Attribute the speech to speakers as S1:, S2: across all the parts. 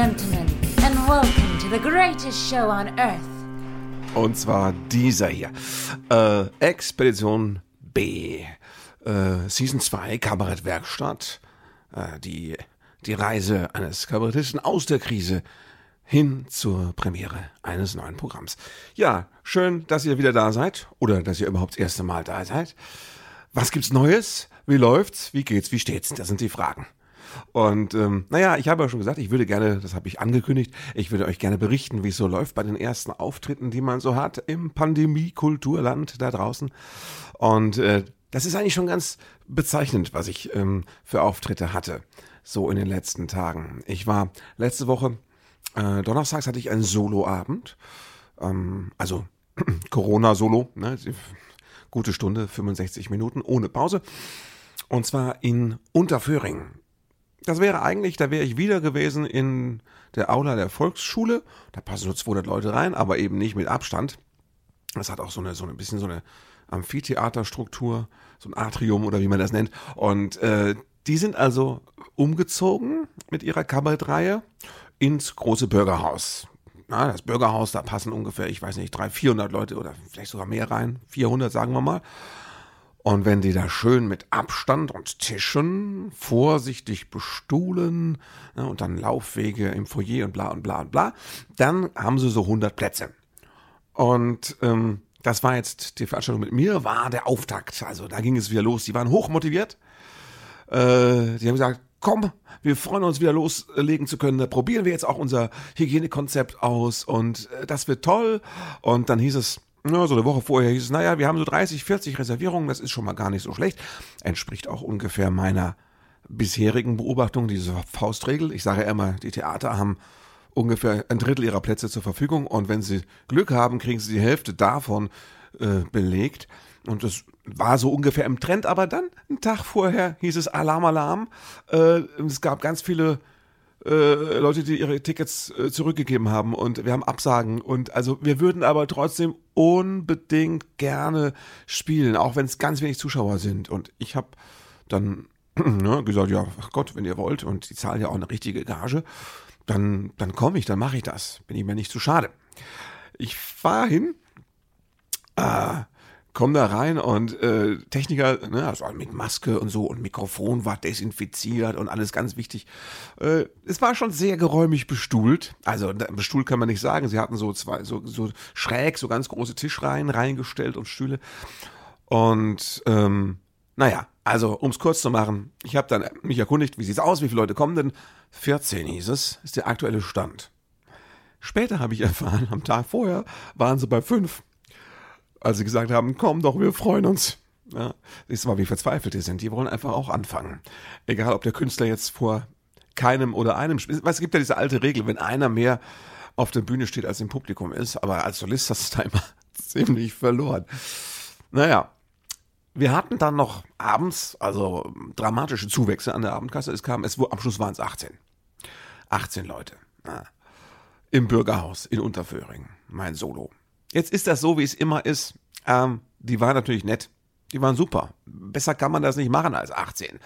S1: gentlemen, and welcome to the greatest show on earth.
S2: Und zwar dieser hier. Äh, Expedition B. Äh, Season 2, Kabarettwerkstatt. Äh, die, die Reise eines Kabarettisten aus der Krise hin zur Premiere eines neuen Programms. Ja, schön, dass ihr wieder da seid oder dass ihr überhaupt das erste Mal da seid. Was gibt's Neues? Wie läuft's? Wie geht's? Wie steht's? Das sind die Fragen. Und ähm, naja, ich habe ja schon gesagt, ich würde gerne, das habe ich angekündigt, ich würde euch gerne berichten, wie es so läuft bei den ersten Auftritten, die man so hat im Pandemie-Kulturland da draußen. Und äh, das ist eigentlich schon ganz bezeichnend, was ich ähm, für Auftritte hatte, so in den letzten Tagen. Ich war letzte Woche, äh, donnerstags hatte ich einen Soloabend, ähm, also Corona-Solo, ne? gute Stunde, 65 Minuten ohne Pause. Und zwar in Unterföhring. Das wäre eigentlich, da wäre ich wieder gewesen in der Aula der Volksschule. Da passen nur 200 Leute rein, aber eben nicht mit Abstand. Das hat auch so eine, so ein bisschen so eine Amphitheaterstruktur, so ein Atrium oder wie man das nennt. Und äh, die sind also umgezogen mit ihrer Kabarettreihe ins große Bürgerhaus. Na, das Bürgerhaus, da passen ungefähr, ich weiß nicht, 300, 400 Leute oder vielleicht sogar mehr rein. 400 sagen wir mal. Und wenn die da schön mit Abstand und Tischen vorsichtig bestuhlen ne, und dann Laufwege im Foyer und bla und bla und bla, dann haben sie so 100 Plätze. Und ähm, das war jetzt die Veranstaltung mit mir, war der Auftakt. Also da ging es wieder los. Die waren hochmotiviert. Äh, die haben gesagt, komm, wir freuen uns wieder loslegen zu können. Da probieren wir jetzt auch unser Hygienekonzept aus und äh, das wird toll. Und dann hieß es, ja, so eine Woche vorher hieß es, naja, wir haben so 30, 40 Reservierungen, das ist schon mal gar nicht so schlecht. Entspricht auch ungefähr meiner bisherigen Beobachtung, diese Faustregel. Ich sage ja immer, die Theater haben ungefähr ein Drittel ihrer Plätze zur Verfügung und wenn sie Glück haben, kriegen sie die Hälfte davon äh, belegt. Und das war so ungefähr im Trend, aber dann, einen Tag vorher, hieß es Alarm, Alarm. Äh, es gab ganz viele äh, Leute, die ihre Tickets äh, zurückgegeben haben und wir haben Absagen. Und also wir würden aber trotzdem unbedingt gerne spielen, auch wenn es ganz wenig Zuschauer sind. Und ich habe dann ne, gesagt, ja, ach Gott, wenn ihr wollt und die zahlen ja auch eine richtige Gage, dann, dann komme ich, dann mache ich das, bin ich mir nicht zu schade. Ich fahre hin, äh, komm da rein und äh, Techniker, ne, also mit Maske und so und Mikrofon war desinfiziert und alles ganz wichtig. Äh, es war schon sehr geräumig bestuhlt. Also bestuhlt kann man nicht sagen. Sie hatten so zwei, so, so schräg, so ganz große Tischreihen reingestellt und Stühle. Und ähm, naja, also um es kurz zu machen, ich habe dann mich erkundigt, wie sieht's aus, wie viele Leute kommen denn? 14 hieß es, ist der aktuelle Stand. Später habe ich erfahren, am Tag vorher waren sie bei fünf als sie gesagt haben, komm doch, wir freuen uns. Ja, siehst du mal, wie verzweifelt die sind. Die wollen einfach auch anfangen. Egal, ob der Künstler jetzt vor keinem oder einem spielt. Es gibt ja diese alte Regel, wenn einer mehr auf der Bühne steht, als im Publikum ist, aber als Solist hast du da immer ziemlich verloren. Naja, wir hatten dann noch abends, also dramatische Zuwächse an der Abendkasse. Es kam, es, am Schluss waren es 18. 18 Leute. Ja. Im Bürgerhaus in Unterföhring. Mein Solo. Jetzt ist das so, wie es immer ist. Ähm, die waren natürlich nett. Die waren super. Besser kann man das nicht machen als 18.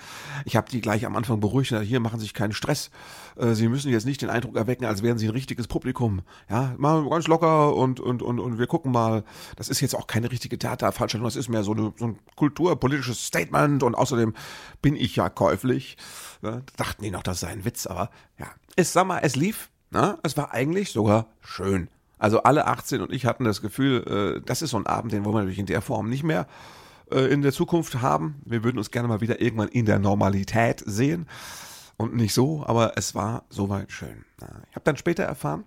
S2: Ich habe die gleich am Anfang beruhigt. Hier machen Sie sich keinen Stress. Äh, Sie müssen jetzt nicht den Eindruck erwecken, als wären Sie ein richtiges Publikum. Ja, mal ganz locker und, und, und, und wir gucken mal. Das ist jetzt auch keine richtige Theaterveranstaltung. Das ist mehr so, eine, so ein kulturpolitisches Statement und außerdem bin ich ja käuflich. Ja, dachten die noch, das sei ein Witz, aber ja. Es, sag mal, es lief. Na, es war eigentlich sogar schön. Also alle 18 und ich hatten das Gefühl, äh, das ist so ein Abend, den wollen wir natürlich in der Form nicht mehr äh, in der Zukunft haben. Wir würden uns gerne mal wieder irgendwann in der Normalität sehen und nicht so, aber es war soweit schön. Ich habe dann später erfahren,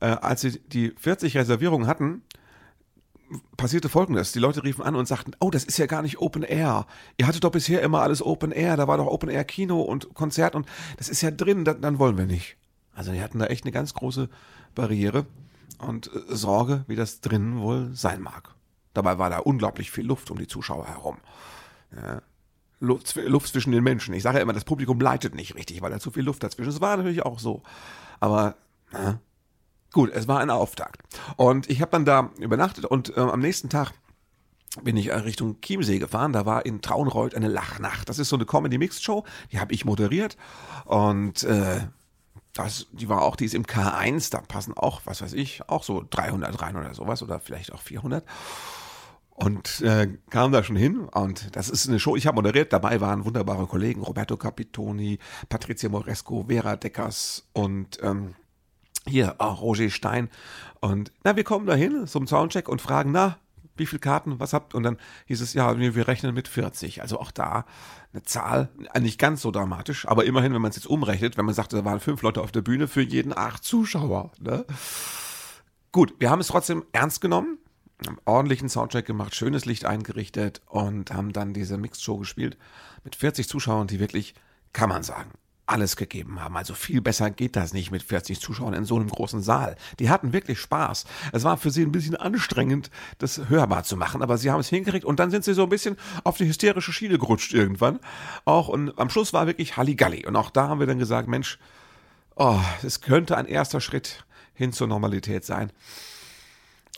S2: äh, als sie die 40 Reservierungen hatten, passierte folgendes. Die Leute riefen an und sagten, oh, das ist ja gar nicht Open Air. Ihr hattet doch bisher immer alles Open Air, da war doch Open Air Kino und Konzert und das ist ja drin, dann, dann wollen wir nicht. Also die hatten da echt eine ganz große Barriere und äh, Sorge, wie das drinnen wohl sein mag. Dabei war da unglaublich viel Luft um die Zuschauer herum. Ja, Luft, zwischen den Menschen. Ich sage ja immer, das Publikum leitet nicht richtig, weil da zu viel Luft dazwischen ist. Es war natürlich auch so. Aber na, gut, es war ein Auftakt. Und ich habe dann da übernachtet und äh, am nächsten Tag bin ich Richtung Chiemsee gefahren. Da war in Traunreuth eine Lachnacht. Das ist so eine Comedy-Mixed-Show, die habe ich moderiert. Und äh, das, die war auch, die ist im K1, da passen auch, was weiß ich, auch so 300 rein oder sowas oder vielleicht auch 400. Und äh, kam da schon hin und das ist eine Show, ich habe moderiert, dabei waren wunderbare Kollegen, Roberto Capitoni, Patricia Moresco, Vera Deckers und ähm, hier auch Roger Stein. Und na, wir kommen da hin zum Soundcheck und fragen, na, wie viele Karten, was habt? Und dann hieß es, ja, wir rechnen mit 40. Also auch da eine Zahl, nicht ganz so dramatisch, aber immerhin, wenn man es jetzt umrechnet, wenn man sagt, da waren fünf Leute auf der Bühne für jeden acht Zuschauer. Ne? Gut, wir haben es trotzdem ernst genommen haben ordentlichen Soundcheck gemacht, schönes Licht eingerichtet und haben dann diese Mixed-Show gespielt mit 40 Zuschauern, die wirklich, kann man sagen, alles gegeben haben. Also viel besser geht das nicht mit 40 Zuschauern in so einem großen Saal. Die hatten wirklich Spaß. Es war für sie ein bisschen anstrengend, das hörbar zu machen, aber sie haben es hingekriegt und dann sind sie so ein bisschen auf die hysterische Schiene gerutscht irgendwann. Auch und am Schluss war wirklich Halligalli. Und auch da haben wir dann gesagt, Mensch, oh, es könnte ein erster Schritt hin zur Normalität sein.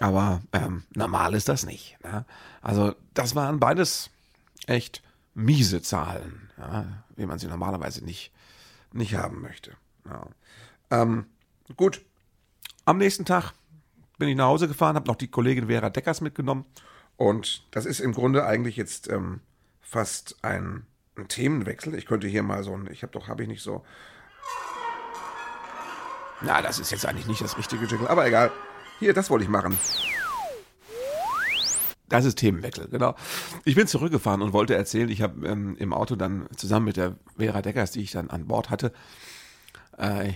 S2: Aber ähm, normal ist das nicht. Ne? Also das waren beides echt miese Zahlen, ja, wie man sie normalerweise nicht, nicht haben möchte. Ja. Ähm, gut, am nächsten Tag bin ich nach Hause gefahren, habe noch die Kollegin Vera Deckers mitgenommen. Und das ist im Grunde eigentlich jetzt ähm, fast ein, ein, Themenwechsel. Ich könnte hier mal so ein, ich habe doch, habe ich nicht so. Na, das ist jetzt eigentlich nicht das richtige Jingle, aber egal. Hier, das wollte ich machen. Das ist Themenwechsel, genau. Ich bin zurückgefahren und wollte erzählen, ich habe ähm, im Auto dann zusammen mit der Vera Deckers, die ich dann an Bord hatte, äh, äh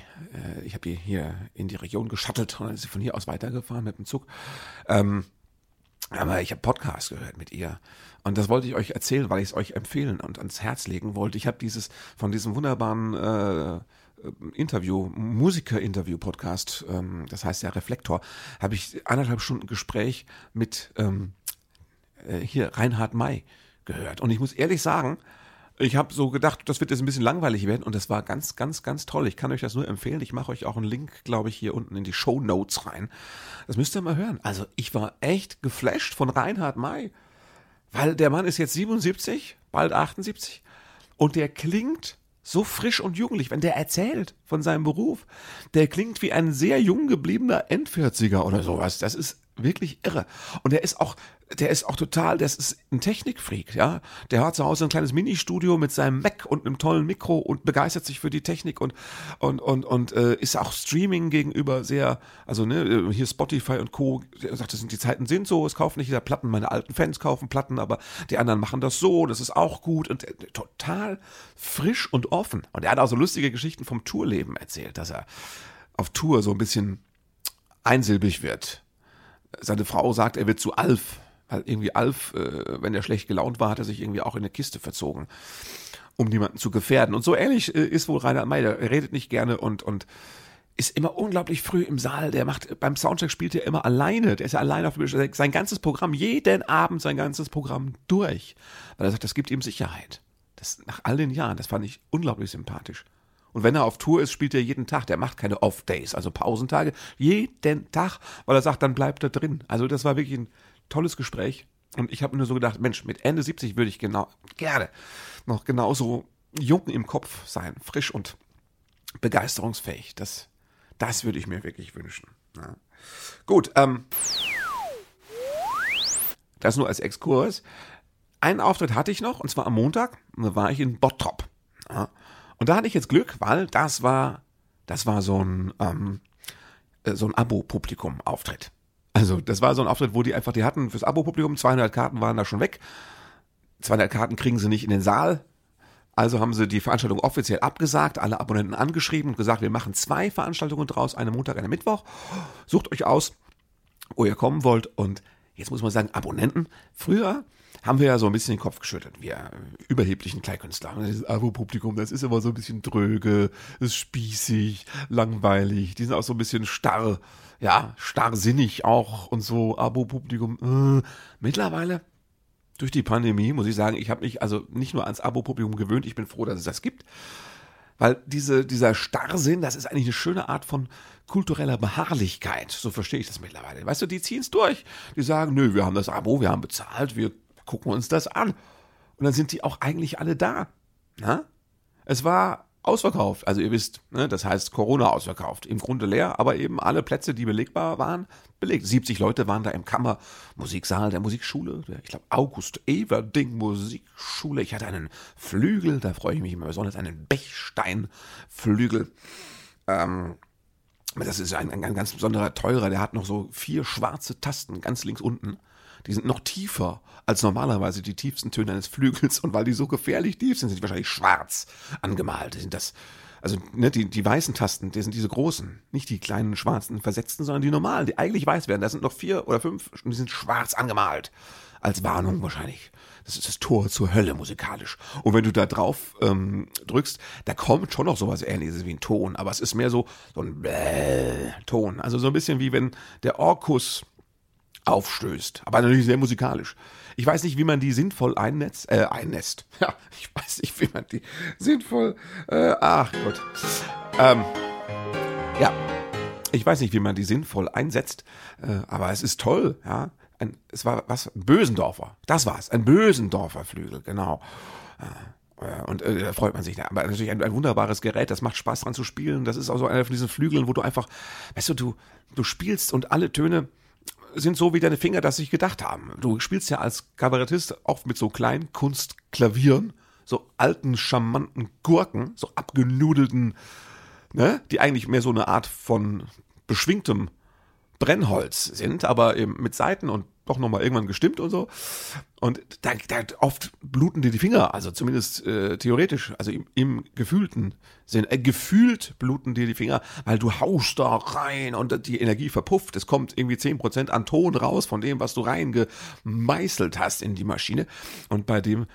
S2: ich habe die hier in die Region geschattelt und dann ist sie von hier aus weitergefahren mit dem Zug. Ähm, aber ich habe Podcast gehört mit ihr. Und das wollte ich euch erzählen, weil ich es euch empfehlen und ans Herz legen wollte. Ich habe dieses von diesem wunderbaren äh, Interview, Musiker-Interview-Podcast, ähm, das heißt ja Reflektor, habe ich anderthalb Stunden Gespräch mit ähm, äh, hier Reinhard May gehört. Und ich muss ehrlich sagen, ich habe so gedacht, das wird jetzt ein bisschen langweilig werden und das war ganz, ganz, ganz toll. Ich kann euch das nur empfehlen. Ich mache euch auch einen Link, glaube ich, hier unten in die Show Notes rein. Das müsst ihr mal hören. Also ich war echt geflasht von Reinhard May, weil der Mann ist jetzt 77, bald 78 und der klingt so frisch und jugendlich, wenn der erzählt von seinem Beruf. Der klingt wie ein sehr jung gebliebener Endvierziger oder sowas. Das ist wirklich irre. Und der ist auch, der ist auch total, das ist ein Technikfreak, ja. Der hat zu Hause ein kleines Ministudio mit seinem Mac und einem tollen Mikro und begeistert sich für die Technik und und und und äh, ist auch Streaming gegenüber sehr, also ne, hier Spotify und Co. Er sagt, das sind die Zeiten sind so, es kaufen nicht jeder Platten, meine alten Fans kaufen Platten, aber die anderen machen das so, das ist auch gut und äh, total frisch und offen. Und er hat auch so lustige Geschichten vom Tourleben erzählt, dass er auf Tour so ein bisschen einsilbig wird seine Frau sagt, er wird zu Alf. Weil irgendwie Alf, äh, wenn er schlecht gelaunt war, hat er sich irgendwie auch in eine Kiste verzogen, um niemanden zu gefährden. Und so ähnlich äh, ist wohl Rainer May. Er redet nicht gerne und, und ist immer unglaublich früh im Saal. Der macht, beim Soundcheck spielt er immer alleine. Der ist ja alleine auf dem sein ganzes Programm, jeden Abend sein ganzes Programm durch. Weil er sagt, das gibt ihm Sicherheit. Das nach all den Jahren, das fand ich unglaublich sympathisch. Und wenn er auf Tour ist, spielt er jeden Tag. Der macht keine Off-Days, also Pausentage. Jeden Tag, weil er sagt, dann bleibt er drin. Also das war wirklich ein tolles Gespräch. Und ich habe mir nur so gedacht, Mensch, mit Ende 70 würde ich genau, gerne noch genauso jung im Kopf sein, frisch und begeisterungsfähig. Das, das würde ich mir wirklich wünschen. Ja. Gut, ähm, das nur als Exkurs. Einen Auftritt hatte ich noch, und zwar am Montag. Da war ich in Bottrop. Ja. Und da hatte ich jetzt Glück, weil das war, das war so ein, ähm, äh, so ein Abo-Publikum-Auftritt. Also das war so ein Auftritt, wo die einfach, die hatten fürs Abo-Publikum 200 Karten waren da schon weg. 200 Karten kriegen sie nicht in den Saal. Also haben sie die Veranstaltung offiziell abgesagt, alle Abonnenten angeschrieben und gesagt, wir machen zwei Veranstaltungen draus, eine Montag, eine Mittwoch. Sucht euch aus, wo ihr kommen wollt. Und jetzt muss man sagen, Abonnenten. Früher haben wir ja so ein bisschen den Kopf geschüttelt, wir überheblichen Kleinkünstler. Das Abo-Publikum, das ist immer so ein bisschen dröge, ist spießig, langweilig, die sind auch so ein bisschen starr, ja, starrsinnig auch und so, Abo-Publikum. Äh. Mittlerweile, durch die Pandemie, muss ich sagen, ich habe mich also nicht nur ans Abo-Publikum gewöhnt, ich bin froh, dass es das gibt. Weil diese, dieser Starrsinn, das ist eigentlich eine schöne Art von kultureller Beharrlichkeit. So verstehe ich das mittlerweile. Weißt du, die ziehen es durch. Die sagen, nö, wir haben das Abo, wir haben bezahlt, wir gucken wir uns das an. Und dann sind die auch eigentlich alle da. Na? Es war ausverkauft. Also ihr wisst, ne, das heißt Corona ausverkauft. Im Grunde leer, aber eben alle Plätze, die belegbar waren, belegt. 70 Leute waren da im Kammermusiksaal der Musikschule, der, ich glaube August Everding Musikschule. Ich hatte einen Flügel, da freue ich mich immer besonders, einen Bechsteinflügel. Ähm, das ist ein, ein ganz besonderer, teurer, der hat noch so vier schwarze Tasten ganz links unten. Die sind noch tiefer als normalerweise die tiefsten Töne eines Flügels. Und weil die so gefährlich tief sind, sind die wahrscheinlich schwarz angemalt. Sind das, also ne, die, die weißen Tasten, die sind diese großen, nicht die kleinen schwarzen versetzten, sondern die normalen, die eigentlich weiß werden. Da sind noch vier oder fünf, und die sind schwarz angemalt. Als Warnung wahrscheinlich. Das ist das Tor zur Hölle musikalisch. Und wenn du da drauf ähm, drückst, da kommt schon noch sowas ähnliches wie ein Ton, aber es ist mehr so, so ein Bäh Ton. Also so ein bisschen wie wenn der Orkus aufstößt. Aber natürlich sehr musikalisch. Ich weiß nicht, wie man die sinnvoll einnetzt, äh, einnetzt. Ja, ich weiß nicht, wie man die sinnvoll, äh, ach Gott. Ähm, ja, ich weiß nicht, wie man die sinnvoll einsetzt, äh, aber es ist toll, ja. Ein, es war was, Bösendorfer. Das war's, ein Bösendorfer Flügel, genau. Äh, und äh, da freut man sich. Aber natürlich ein, ein, wunderbares Gerät, das macht Spaß dran zu spielen. Das ist auch so einer von diesen Flügeln, wo du einfach, weißt du, du, du spielst und alle Töne sind so wie deine Finger das sich gedacht haben. Du spielst ja als Kabarettist auch mit so kleinen Kunstklavieren, so alten, charmanten Gurken, so abgenudelten, ne, die eigentlich mehr so eine Art von beschwingtem Brennholz sind, aber eben mit Seiten und doch nochmal irgendwann gestimmt und so. Und da, da oft bluten dir die Finger, also zumindest äh, theoretisch, also im, im gefühlten Sinn. Äh, gefühlt bluten dir die Finger, weil du haust da rein und die Energie verpufft. Es kommt irgendwie 10% an Ton raus von dem, was du reingemeißelt hast in die Maschine. Und bei dem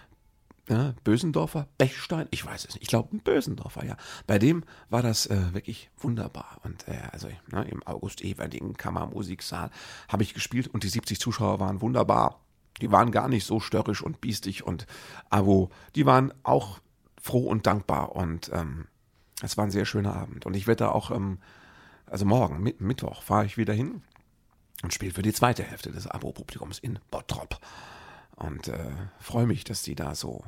S2: ja, Bösendorfer, Bechstein, ich weiß es nicht, ich glaube ein Bösendorfer, ja. Bei dem war das äh, wirklich wunderbar. Und äh, also ne, im August Everding Kammermusiksaal habe ich gespielt und die 70 Zuschauer waren wunderbar. Die waren gar nicht so störrisch und biestig und abo, die waren auch froh und dankbar und ähm, es war ein sehr schöner Abend. Und ich werde da auch, ähm, also morgen, mit, Mittwoch, fahre ich wieder hin und spiele für die zweite Hälfte des Abo-Publikums in Bottrop. Und äh, freue mich, dass die da so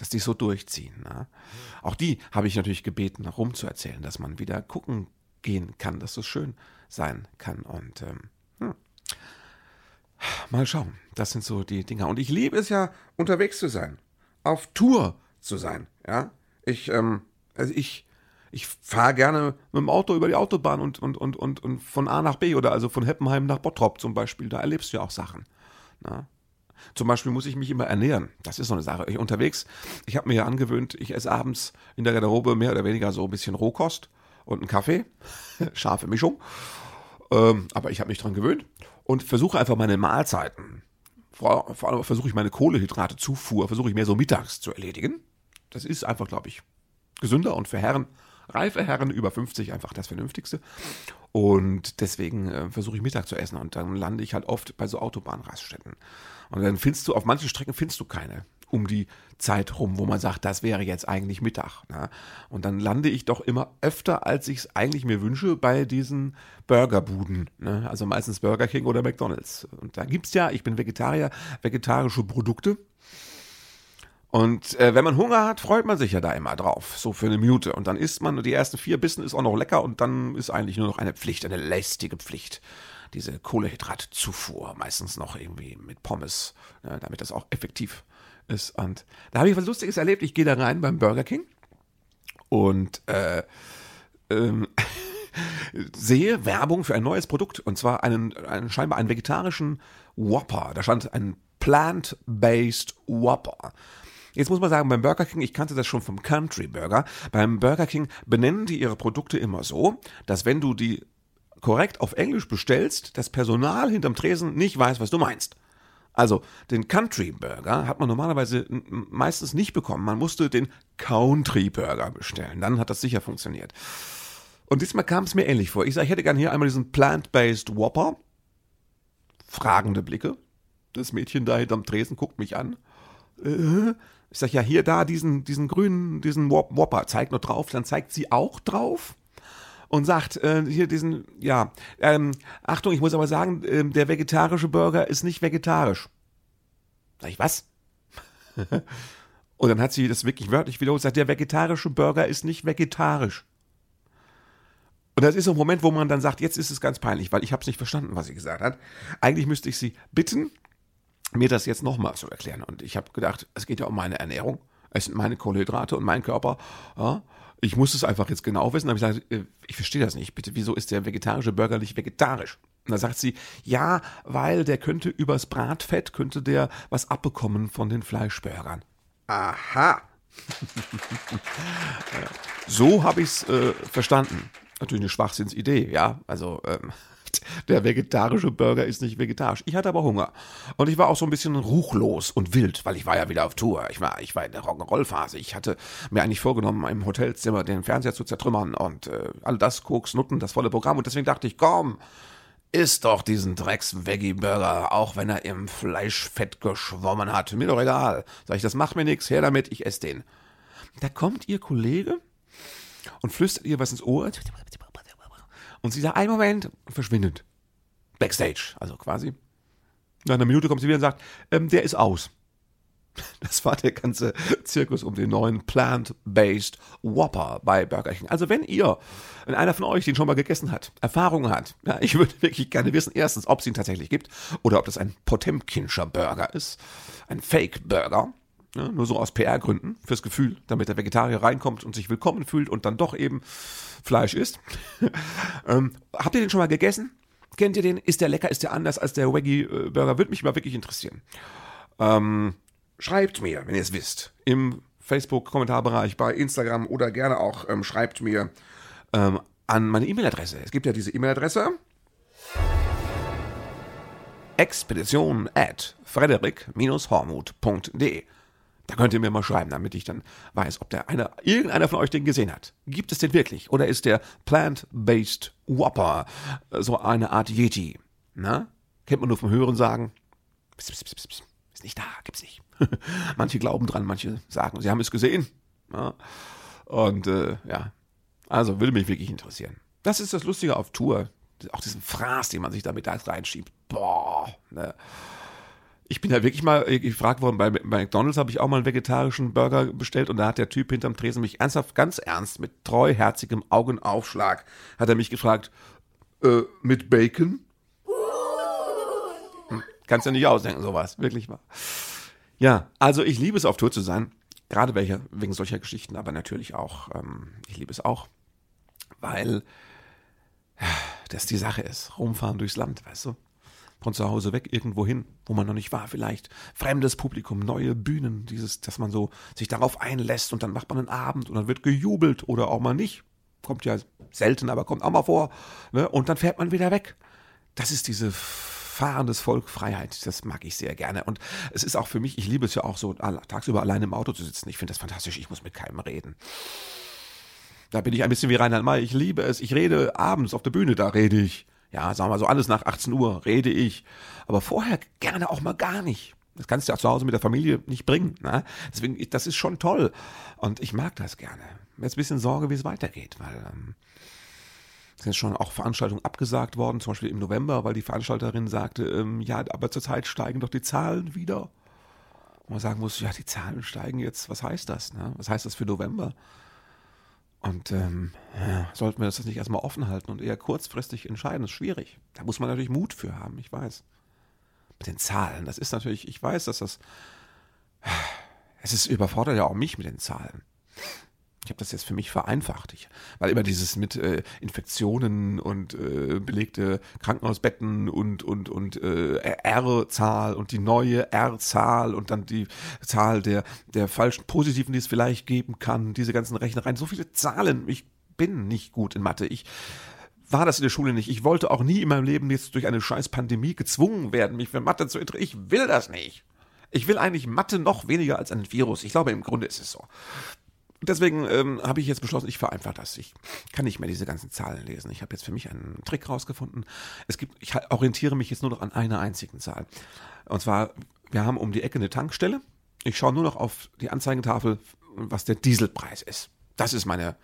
S2: dass die so durchziehen. Ne? Auch die habe ich natürlich gebeten, rumzuerzählen, dass man wieder gucken gehen kann, dass es schön sein kann. Und ähm, hm. mal schauen. Das sind so die Dinger. Und ich liebe es ja, unterwegs zu sein, auf Tour zu sein. Ja, ich, ähm, also ich, ich fahre gerne mit dem Auto über die Autobahn und, und, und, und, und von A nach B oder also von Heppenheim nach Bottrop zum Beispiel. Da erlebst du ja auch Sachen. Na? Zum Beispiel muss ich mich immer ernähren. Das ist so eine Sache. Ich unterwegs, ich habe mir ja angewöhnt, ich esse abends in der Garderobe mehr oder weniger so ein bisschen Rohkost und einen Kaffee. Scharfe Mischung. Ähm, aber ich habe mich dran gewöhnt und versuche einfach meine Mahlzeiten, vor, vor allem versuche ich meine Kohlehydrate-Zufuhr, versuche ich mehr so mittags zu erledigen. Das ist einfach, glaube ich, gesünder und für Herren, reife Herren über 50 einfach das Vernünftigste. Und deswegen äh, versuche ich Mittag zu essen und dann lande ich halt oft bei so Autobahnraststätten. Und dann findest du, auf manchen Strecken findest du keine um die Zeit rum, wo man sagt, das wäre jetzt eigentlich Mittag. Ne? Und dann lande ich doch immer öfter, als ich es eigentlich mir wünsche, bei diesen Burgerbuden. Ne? Also meistens Burger King oder McDonalds. Und da gibt es ja, ich bin Vegetarier, vegetarische Produkte. Und äh, wenn man Hunger hat, freut man sich ja da immer drauf, so für eine Minute. Und dann isst man, die ersten vier Bissen ist auch noch lecker und dann ist eigentlich nur noch eine Pflicht, eine lästige Pflicht diese Kohlehydratzufuhr, meistens noch irgendwie mit Pommes, ne, damit das auch effektiv ist. Und da habe ich was Lustiges erlebt. Ich gehe da rein beim Burger King und äh, ähm, sehe Werbung für ein neues Produkt und zwar einen, einen scheinbar einen vegetarischen Whopper. Da stand ein Plant-Based Whopper. Jetzt muss man sagen, beim Burger King, ich kannte das schon vom Country Burger, beim Burger King benennen die ihre Produkte immer so, dass wenn du die korrekt auf Englisch bestellst, das Personal hinterm Tresen nicht weiß, was du meinst. Also den Country Burger hat man normalerweise meistens nicht bekommen. Man musste den Country Burger bestellen. Dann hat das sicher funktioniert. Und diesmal kam es mir ähnlich vor. Ich sage, ich hätte gerne hier einmal diesen Plant-Based Whopper. Fragende Blicke. Das Mädchen da hinterm Tresen guckt mich an. Äh, ich sage, ja, hier, da, diesen, diesen grünen, diesen Whopper, zeigt nur drauf. Dann zeigt sie auch drauf und sagt äh, hier diesen, ja, ähm, Achtung, ich muss aber sagen, äh, der vegetarische Burger ist nicht vegetarisch. Sag ich, was? Und dann hat sie das wirklich wörtlich wiederholt, sagt, der vegetarische Burger ist nicht vegetarisch. Und das ist so ein Moment, wo man dann sagt, jetzt ist es ganz peinlich, weil ich habe es nicht verstanden, was sie gesagt hat. Eigentlich müsste ich sie bitten, mir das jetzt nochmal zu erklären. Und ich habe gedacht, es geht ja um meine Ernährung. Es sind meine Kohlenhydrate und mein Körper. Ja, ich muss es einfach jetzt genau wissen. Da habe ich gesagt, äh, ich verstehe das nicht. Bitte, wieso ist der vegetarische Burger nicht vegetarisch? Und da sagt sie, ja, weil der könnte übers Bratfett, könnte der was abbekommen von den Fleischburgern. Aha. so habe ich es äh, verstanden. Natürlich eine Schwachsinnsidee, ja. Also ähm, der vegetarische Burger ist nicht vegetarisch. Ich hatte aber Hunger. Und ich war auch so ein bisschen ruchlos und wild, weil ich war ja wieder auf Tour. Ich war, ich war in der Rock'n'Roll-Phase. Ich hatte mir eigentlich vorgenommen, im Hotelzimmer den Fernseher zu zertrümmern und äh, all das, Koks, Nutten, das volle Programm. Und deswegen dachte ich, komm, Iss doch diesen Drecks-Veggie-Burger, auch wenn er im Fleischfett geschwommen hat. Mir doch egal. Sag ich, das macht mir nichts, her damit, ich esse den. Da kommt ihr Kollege und flüstert ihr was ins Ohr. Und sie sagt, einen Moment, verschwindet. Backstage, also quasi. Nach einer Minute kommt sie wieder und sagt, ähm, der ist aus. Das war der ganze Zirkus um den neuen Plant-Based Whopper bei Burger King. Also wenn ihr, wenn einer von euch den schon mal gegessen hat, Erfahrungen hat, ja, ich würde wirklich gerne wissen, erstens, ob es ihn tatsächlich gibt oder ob das ein Potemkinscher Burger ist, ein Fake-Burger. Ja, nur so aus PR-Gründen, fürs Gefühl, damit der Vegetarier reinkommt und sich willkommen fühlt und dann doch eben Fleisch isst. ähm, habt ihr den schon mal gegessen? Kennt ihr den? Ist der lecker? Ist der anders als der Waggy-Burger? Würde mich mal wirklich interessieren. Ähm, schreibt mir, wenn ihr es wisst, im Facebook-Kommentarbereich, bei Instagram oder gerne auch ähm, schreibt mir ähm, an meine E-Mail-Adresse. Es gibt ja diese E-Mail-Adresse. Expedition at frederik-hormut.de. Da könnt ihr mir mal schreiben, damit ich dann weiß, ob der eine, irgendeiner von euch den gesehen hat. Gibt es den wirklich? Oder ist der Plant-Based Whopper so eine Art Yeti? Na? Kennt man nur vom Hören sagen? Psst, psst, psst, psst. Ist nicht da, gibt's nicht. manche glauben dran, manche sagen, sie haben es gesehen. Ja. Und äh, ja, also würde mich wirklich interessieren. Das ist das Lustige auf Tour. Auch diesen Fraß, den man sich damit da reinschiebt. Boah. Ne. Ich bin ja wirklich mal gefragt worden, bei McDonalds habe ich auch mal einen vegetarischen Burger bestellt und da hat der Typ hinterm Tresen mich ernsthaft, ganz ernst, mit treuherzigem Augenaufschlag, hat er mich gefragt, äh, mit Bacon? Hm, kannst du nicht ausdenken, sowas, wirklich mal. Ja, also ich liebe es, auf Tour zu sein. Gerade welche, wegen solcher Geschichten, aber natürlich auch, ähm, ich liebe es auch, weil das die Sache ist. Rumfahren durchs Land, weißt du? Von zu Hause weg irgendwo hin, wo man noch nicht war, vielleicht. Fremdes Publikum, neue Bühnen, dieses, dass man so sich darauf einlässt und dann macht man einen Abend und dann wird gejubelt oder auch mal nicht. Kommt ja selten, aber kommt auch mal vor. Ne? Und dann fährt man wieder weg. Das ist diese fahrendes Volk Freiheit. Das mag ich sehr gerne. Und es ist auch für mich, ich liebe es ja auch so, tagsüber alleine im Auto zu sitzen. Ich finde das fantastisch. Ich muss mit keinem reden. Da bin ich ein bisschen wie Reinhard May. Ich liebe es. Ich rede abends auf der Bühne, da rede ich. Ja, sagen wir so, alles nach 18 Uhr rede ich. Aber vorher gerne auch mal gar nicht. Das kannst du ja zu Hause mit der Familie nicht bringen. Ne? Deswegen, das ist schon toll. Und ich mag das gerne. Jetzt ein bisschen Sorge, wie es weitergeht, weil ähm, es sind schon auch Veranstaltungen abgesagt worden, zum Beispiel im November, weil die Veranstalterin sagte, ähm, ja, aber zurzeit steigen doch die Zahlen wieder. Und man sagen muss, ja, die Zahlen steigen jetzt, was heißt das? Ne? Was heißt das für November? Und ähm, ja, sollten wir das nicht erstmal offen halten und eher kurzfristig entscheiden, ist schwierig. Da muss man natürlich Mut für haben, ich weiß. Mit den Zahlen, das ist natürlich, ich weiß, dass das, es ist überfordert ja auch mich mit den Zahlen. Ich habe das jetzt für mich vereinfacht, ich, weil immer dieses mit äh, Infektionen und äh, belegte Krankenhausbetten und und und äh, R-Zahl und die neue R-Zahl und dann die Zahl der der falschen Positiven, die es vielleicht geben kann, diese ganzen Rechnereien, so viele Zahlen. Ich bin nicht gut in Mathe. Ich war das in der Schule nicht. Ich wollte auch nie in meinem Leben jetzt durch eine scheiß Pandemie gezwungen werden, mich für Mathe zu interessieren. Ich will das nicht. Ich will eigentlich Mathe noch weniger als einen Virus. Ich glaube, im Grunde ist es so. Deswegen ähm, habe ich jetzt beschlossen, ich vereinfache das. Ich kann nicht mehr diese ganzen Zahlen lesen. Ich habe jetzt für mich einen Trick rausgefunden. Es gibt, ich orientiere mich jetzt nur noch an einer einzigen Zahl. Und zwar, wir haben um die Ecke eine Tankstelle. Ich schaue nur noch auf die Anzeigentafel, was der Dieselpreis ist. Das ist meine,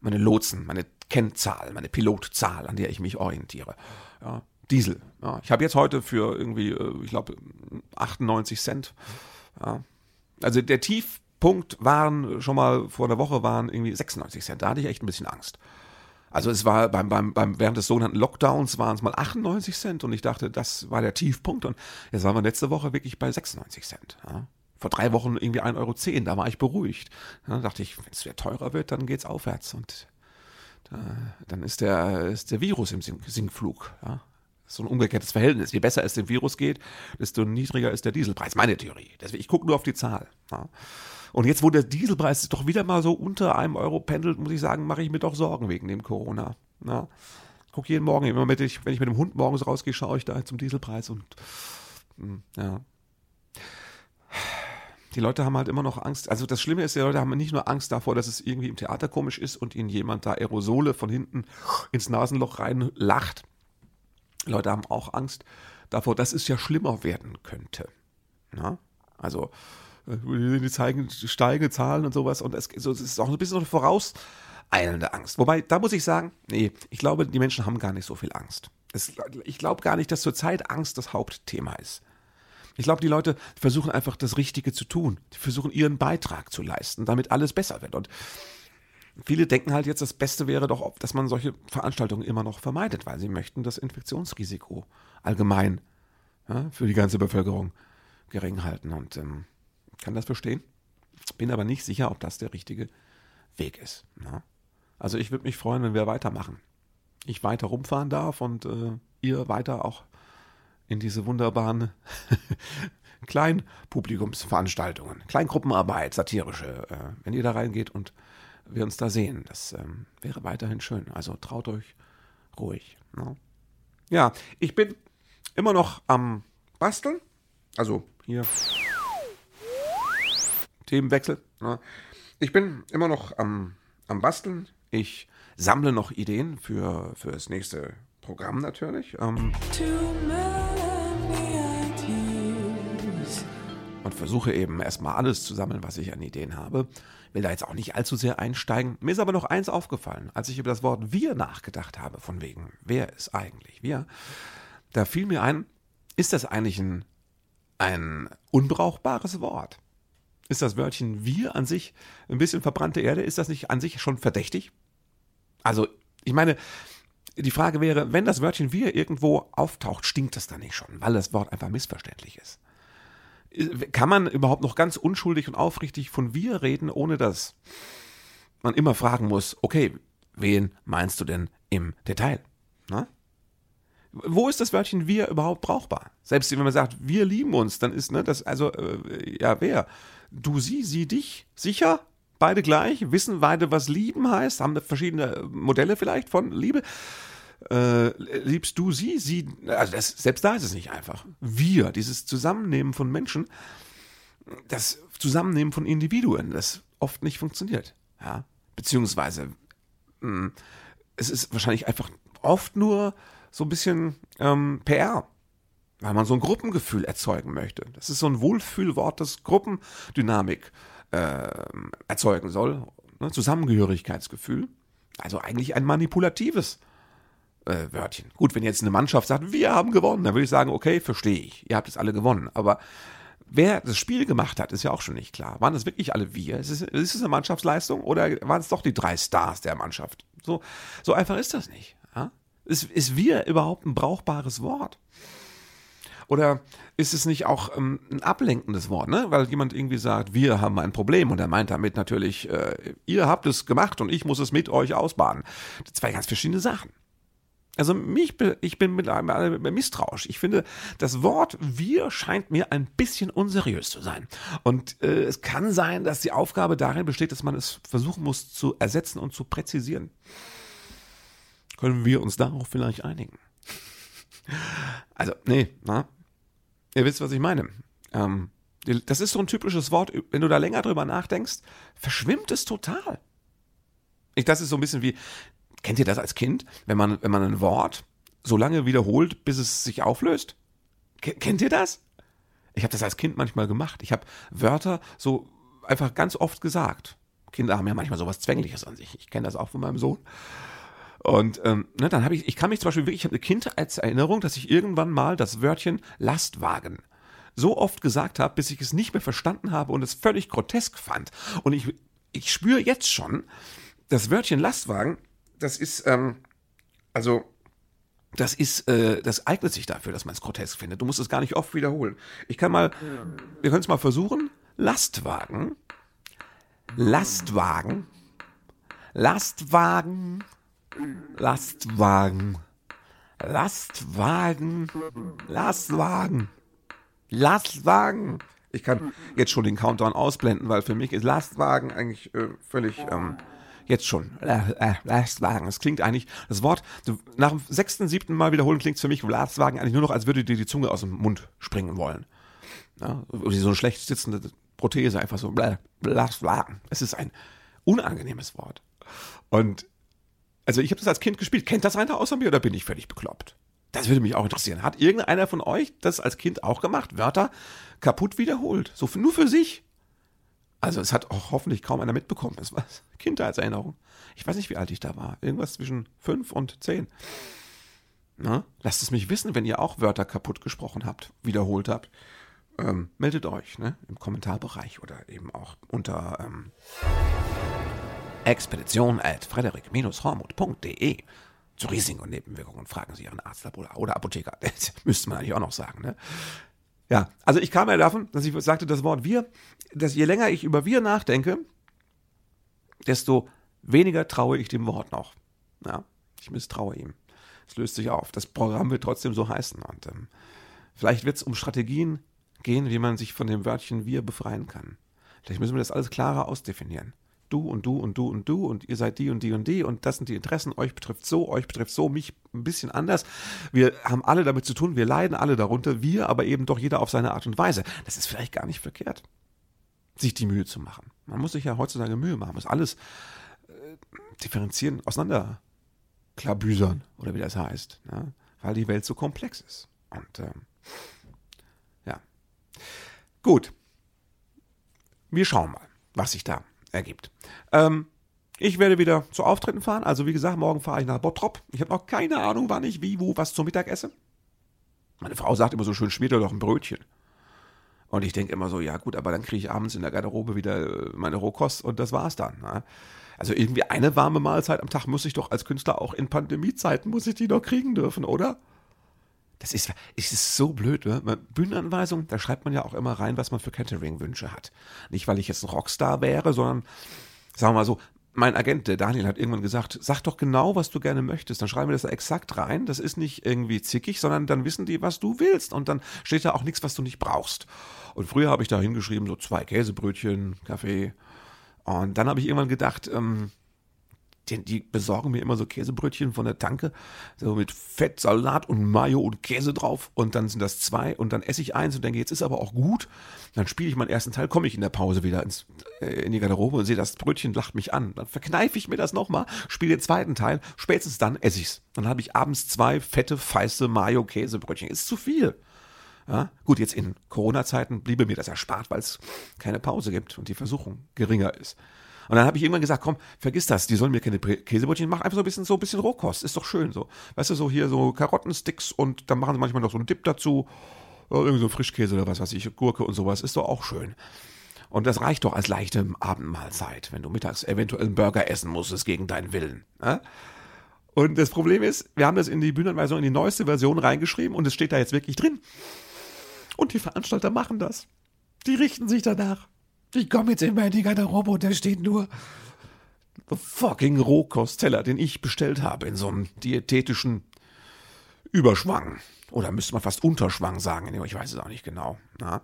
S2: meine Lotsen, meine Kennzahl, meine Pilotzahl, an der ich mich orientiere. Ja, Diesel. Ja, ich habe jetzt heute für irgendwie, äh, ich glaube, 98 Cent. Ja, also der Tief Punkt waren schon mal vor der Woche waren irgendwie 96 Cent. Da hatte ich echt ein bisschen Angst. Also es war beim, beim, beim während des sogenannten Lockdowns waren es mal 98 Cent und ich dachte, das war der Tiefpunkt und jetzt waren wir letzte Woche wirklich bei 96 Cent. Ja. Vor drei Wochen irgendwie 1,10 Euro, da war ich beruhigt. Da dachte ich, wenn es wieder teurer wird, dann geht's aufwärts und da, dann ist der, ist der Virus im Sinkflug. Ja. So ein umgekehrtes Verhältnis. Je besser es dem Virus geht, desto niedriger ist der Dieselpreis. Meine Theorie. Deswegen, ich gucke nur auf die Zahl. Ja. Und jetzt, wo der Dieselpreis doch wieder mal so unter einem Euro pendelt, muss ich sagen, mache ich mir doch Sorgen wegen dem Corona. Ja. Guck jeden Morgen, immer mit ich, wenn ich mit dem Hund morgens rausgehe, schaue ich da zum Dieselpreis und hm, ja. Die Leute haben halt immer noch Angst. Also das Schlimme ist, die Leute haben nicht nur Angst davor, dass es irgendwie im Theater komisch ist und ihnen jemand da Aerosole von hinten ins Nasenloch reinlacht. Leute haben auch Angst davor, dass es ja schlimmer werden könnte. Na? Also äh, die zeigen steigende Zahlen und sowas und es, so, es ist auch ein bisschen eine vorauseilende Angst. Wobei, da muss ich sagen, nee, ich glaube, die Menschen haben gar nicht so viel Angst. Es, ich glaube gar nicht, dass zurzeit Angst das Hauptthema ist. Ich glaube, die Leute versuchen einfach das Richtige zu tun. Die versuchen ihren Beitrag zu leisten, damit alles besser wird. Und viele denken halt jetzt, das Beste wäre doch, dass man solche Veranstaltungen immer noch vermeidet, weil sie möchten das Infektionsrisiko allgemein ja, für die ganze Bevölkerung gering halten. Und ähm, kann das verstehen. Bin aber nicht sicher, ob das der richtige Weg ist. Na? Also ich würde mich freuen, wenn wir weitermachen. Ich weiter rumfahren darf und äh, ihr weiter auch in diese wunderbaren Kleinpublikumsveranstaltungen, Kleingruppenarbeit, satirische, äh, wenn ihr da reingeht und wir uns da sehen. Das ähm, wäre weiterhin schön. Also traut euch ruhig. Ne? Ja, ich bin immer noch am Basteln. Also hier Themenwechsel. Ne? Ich bin immer noch am, am Basteln. Ich sammle noch Ideen für, für das nächste Programm natürlich. Ähm, und versuche eben erstmal alles zu sammeln, was ich an Ideen habe. Will da jetzt auch nicht allzu sehr einsteigen. Mir ist aber noch eins aufgefallen, als ich über das Wort wir nachgedacht habe, von wegen, wer ist eigentlich wir? Da fiel mir ein, ist das eigentlich ein, ein unbrauchbares Wort? Ist das Wörtchen wir an sich ein bisschen verbrannte Erde? Ist das nicht an sich schon verdächtig? Also, ich meine, die Frage wäre, wenn das Wörtchen wir irgendwo auftaucht, stinkt das dann nicht schon, weil das Wort einfach missverständlich ist? Kann man überhaupt noch ganz unschuldig und aufrichtig von wir reden, ohne dass man immer fragen muss, okay, wen meinst du denn im Detail? Na? Wo ist das Wörtchen wir überhaupt brauchbar? Selbst wenn man sagt, wir lieben uns, dann ist ne, das also äh, ja wer? du sie, sie dich, sicher, beide gleich, wissen beide, was lieben heißt, haben verschiedene Modelle vielleicht von Liebe. Äh, liebst du sie, sie, also das, selbst da ist es nicht einfach. Wir, dieses Zusammennehmen von Menschen, das Zusammennehmen von Individuen, das oft nicht funktioniert. Ja? Beziehungsweise, mh, hm, es ist wahrscheinlich einfach oft nur so ein bisschen ähm, PR weil man so ein Gruppengefühl erzeugen möchte. Das ist so ein Wohlfühlwort, das Gruppendynamik äh, erzeugen soll, ne? Zusammengehörigkeitsgefühl. Also eigentlich ein manipulatives äh, Wörtchen. Gut, wenn jetzt eine Mannschaft sagt, wir haben gewonnen, dann würde ich sagen, okay, verstehe ich, ihr habt es alle gewonnen. Aber wer das Spiel gemacht hat, ist ja auch schon nicht klar. Waren das wirklich alle wir? Ist es, ist es eine Mannschaftsleistung oder waren es doch die drei Stars der Mannschaft? So, so einfach ist das nicht. Ist, ist wir überhaupt ein brauchbares Wort? Oder ist es nicht auch ähm, ein ablenkendes Wort, ne? Weil jemand irgendwie sagt, wir haben ein Problem und er meint damit natürlich, äh, ihr habt es gemacht und ich muss es mit euch ausbaden. Zwei ganz verschiedene Sachen. Also mich, ich bin mit einem misstrauisch. Ich finde, das Wort wir scheint mir ein bisschen unseriös zu sein. Und äh, es kann sein, dass die Aufgabe darin besteht, dass man es versuchen muss zu ersetzen und zu präzisieren. Können wir uns darauf vielleicht einigen? Also, nee, na, Ihr wisst, was ich meine. Ähm, das ist so ein typisches Wort, wenn du da länger drüber nachdenkst, verschwimmt es total. Ich, das ist so ein bisschen wie, kennt ihr das als Kind, wenn man, wenn man ein Wort so lange wiederholt, bis es sich auflöst? Kennt ihr das? Ich habe das als Kind manchmal gemacht. Ich habe Wörter so einfach ganz oft gesagt. Kinder haben ja manchmal sowas Zwängliches an sich. Ich kenne das auch von meinem Sohn. Und ähm, ne, dann habe ich, ich kann mich zum Beispiel wirklich, ich habe eine Kindheitserinnerung, dass ich irgendwann mal das Wörtchen Lastwagen so oft gesagt habe, bis ich es nicht mehr verstanden habe und es völlig grotesk fand. Und ich, ich spüre jetzt schon, das Wörtchen Lastwagen, das ist, ähm, also, das ist, äh, das eignet sich dafür, dass man es grotesk findet. Du musst es gar nicht oft wiederholen. Ich kann mal, wir können es mal versuchen. Lastwagen, Lastwagen, Lastwagen, Lastwagen, Lastwagen, Lastwagen, Lastwagen. Ich kann jetzt schon den Countdown ausblenden, weil für mich ist Lastwagen eigentlich äh, völlig ähm, jetzt schon Lastwagen. Es klingt eigentlich das Wort nach dem sechsten, siebten Mal wiederholen klingt es für mich Lastwagen eigentlich nur noch, als würde dir die Zunge aus dem Mund springen wollen. Ja, so eine schlecht sitzende Prothese einfach so Lastwagen. Es ist ein unangenehmes Wort. Und also ich habe das als Kind gespielt. Kennt das einer außer mir oder bin ich völlig bekloppt? Das würde mich auch interessieren. Hat irgendeiner von euch das als Kind auch gemacht? Wörter kaputt wiederholt. So nur für sich. Also es hat auch hoffentlich kaum einer mitbekommen. Es war Kindheitserinnerung. Ich weiß nicht, wie alt ich da war. Irgendwas zwischen fünf und zehn. Na, lasst es mich wissen, wenn ihr auch Wörter kaputt gesprochen habt, wiederholt habt. Ähm, meldet euch ne, im Kommentarbereich oder eben auch unter ähm, expedition at frederik-hormuth.de zu Risiken und Nebenwirkungen fragen Sie Ihren Arzt oder Apotheker. Das müsste man eigentlich auch noch sagen. Ne? Ja, also ich kam ja davon, dass ich sagte, das Wort wir, dass je länger ich über wir nachdenke, desto weniger traue ich dem Wort noch. Ja, ich misstraue ihm. Es löst sich auf. Das Programm wird trotzdem so heißen. Und ähm, vielleicht wird es um Strategien gehen, wie man sich von dem Wörtchen wir befreien kann. Vielleicht müssen wir das alles klarer ausdefinieren du und du und du und du und ihr seid die und die und die und das sind die Interessen, euch betrifft so, euch betrifft so, mich ein bisschen anders. Wir haben alle damit zu tun, wir leiden alle darunter, wir aber eben doch jeder auf seine Art und Weise. Das ist vielleicht gar nicht verkehrt, sich die Mühe zu machen. Man muss sich ja heutzutage Mühe machen, muss alles äh, differenzieren, auseinander klabüsern oder wie das heißt, ne? weil die Welt so komplex ist. Und ähm, ja, gut. Wir schauen mal, was sich da ergibt. Ähm, ich werde wieder zu Auftritten fahren. Also wie gesagt, morgen fahre ich nach Bottrop. Ich habe noch keine Ahnung, wann ich wie, wo, was zum Mittag esse. Meine Frau sagt immer so schön, schmiert doch ein Brötchen. Und ich denke immer so, ja gut, aber dann kriege ich abends in der Garderobe wieder äh, meine Rohkost und das war's dann. Ne? Also irgendwie eine warme Mahlzeit am Tag muss ich doch als Künstler auch in Pandemiezeiten, muss ich die doch kriegen dürfen, oder? Das ist, es ist so blöd, ne? Bühnenanweisung, da schreibt man ja auch immer rein, was man für Catering-Wünsche hat. Nicht, weil ich jetzt ein Rockstar wäre, sondern, sagen wir mal so, mein Agent, der Daniel, hat irgendwann gesagt, sag doch genau, was du gerne möchtest. Dann schreiben wir das da exakt rein. Das ist nicht irgendwie zickig, sondern dann wissen die, was du willst. Und dann steht da auch nichts, was du nicht brauchst. Und früher habe ich da hingeschrieben, so zwei Käsebrötchen, Kaffee. Und dann habe ich irgendwann gedacht, ähm, die, die, besorgen mir immer so Käsebrötchen von der Tanke, so mit Fett, Salat und Mayo und Käse drauf. Und dann sind das zwei und dann esse ich eins und denke, jetzt ist aber auch gut. Dann spiele ich meinen ersten Teil, komme ich in der Pause wieder ins, äh, in die Garderobe und sehe, das Brötchen lacht mich an. Dann verkneife ich mir das nochmal, spiele den zweiten Teil, spätestens dann esse ich's. Dann habe ich abends zwei fette, feiste Mayo-Käsebrötchen. Ist zu viel. Ja, gut, jetzt in Corona-Zeiten bliebe mir das erspart, weil es keine Pause gibt und die Versuchung geringer ist. Und dann habe ich irgendwann gesagt, komm, vergiss das, die sollen mir keine Käsebrötchen machen, einfach so ein bisschen so ein bisschen Rohkost, ist doch schön so. Weißt du, so hier so Karottensticks und dann machen sie manchmal noch so einen Dip dazu, irgendwie so Frischkäse oder was weiß ich, Gurke und sowas, ist doch auch schön. Und das reicht doch als leichte Abendmahlzeit, wenn du mittags eventuell einen Burger essen musstest gegen deinen Willen. Ja? Und das Problem ist, wir haben das in die Bühnenanweisung, in die neueste Version reingeschrieben und es steht da jetzt wirklich drin. Und die Veranstalter machen das. Die richten sich danach. Ich komme jetzt immer in die Garderobe und da steht nur the fucking Rohkostteller, den ich bestellt habe in so einem diätetischen Überschwang. Oder müsste man fast Unterschwang sagen, ich weiß es auch nicht genau. Na?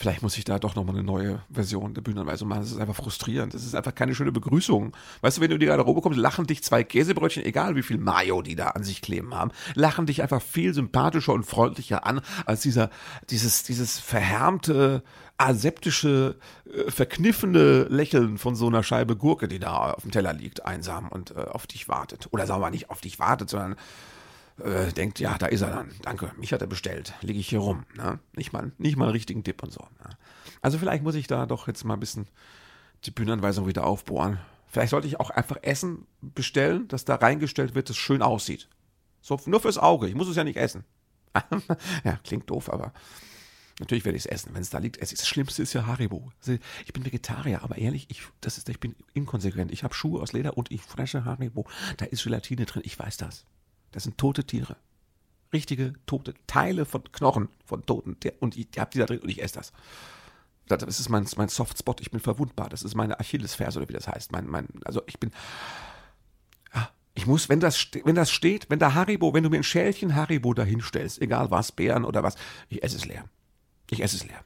S2: Vielleicht muss ich da doch nochmal eine neue Version der Bühnenanweisung machen. Das ist einfach frustrierend. Das ist einfach keine schöne Begrüßung. Weißt du, wenn du in die Garderobe kommst, lachen dich zwei Käsebrötchen, egal wie viel Mayo die da an sich kleben haben, lachen dich einfach viel sympathischer und freundlicher an, als dieser, dieses, dieses verhärmte, aseptische, äh, verkniffene Lächeln von so einer Scheibe Gurke, die da auf dem Teller liegt, einsam und äh, auf dich wartet. Oder sagen wir nicht auf dich wartet, sondern äh, denkt, ja, da ist er dann. Danke, mich hat er bestellt. Liege ich hier rum. Ne? Nicht, mal, nicht mal einen richtigen Tipp und so. Ne? Also vielleicht muss ich da doch jetzt mal ein bisschen die Bühnenanweisung wieder aufbohren. Vielleicht sollte ich auch einfach Essen bestellen, das da reingestellt wird, das schön aussieht. So, nur fürs Auge. Ich muss es ja nicht essen. ja, klingt doof, aber Natürlich werde ich es essen, wenn es da liegt. Es ist, das Schlimmste ist ja Haribo. Also, ich bin Vegetarier, aber ehrlich, ich, das ist, ich bin inkonsequent. Ich habe Schuhe aus Leder und ich fresche Haribo. Da ist Gelatine drin. Ich weiß das. Das sind tote Tiere. Richtige tote Teile von Knochen von toten. Und ich, ich habe die da drin und ich esse das. Das ist mein, mein Softspot. Ich bin verwundbar. Das ist meine Achillesferse oder wie das heißt. Mein, mein, also ich bin. Ich muss, wenn das, wenn das steht, wenn da Haribo, wenn du mir ein Schälchen Haribo dahinstellst, egal was, Beeren oder was, ich esse es leer. Ich esse es leer.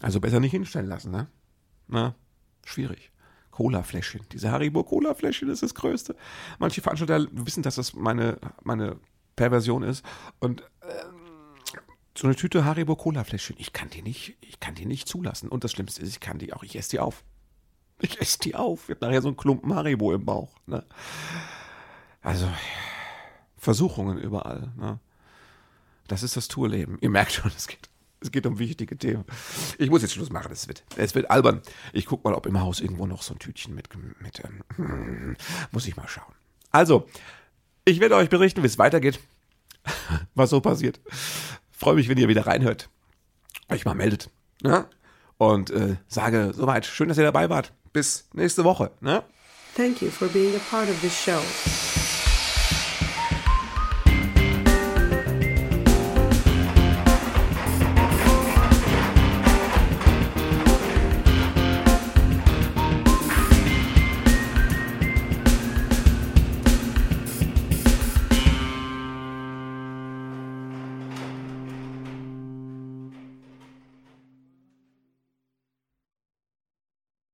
S2: Also besser nicht hinstellen lassen, ne? Na, schwierig. Cola-Fläschchen. Diese Haribo-Cola-Fläschchen ist das Größte. Manche Veranstalter wissen, dass das meine, meine Perversion ist. Und ähm, so eine Tüte Haribo-Cola-Fläschchen, ich kann die nicht, ich kann die nicht zulassen. Und das Schlimmste ist, ich kann die auch, ich esse die auf. Ich esse die auf. Ich habe nachher so einen Klumpen Haribo im Bauch. Ne? Also, Versuchungen überall. Ne? Das ist das Tourleben. Ihr merkt schon, es geht, es geht um wichtige Themen. Ich muss jetzt Schluss machen, es wird, es wird albern. Ich gucke mal, ob im Haus irgendwo noch so ein Tütchen mit, mit ähm, muss ich mal schauen. Also, ich werde euch berichten, wie es weitergeht, was so passiert. Freue mich, wenn ihr wieder reinhört, euch mal meldet. Ne? Und äh, sage soweit, schön, dass ihr dabei wart. Bis nächste Woche. Ne?
S3: Thank you for being a part of this show.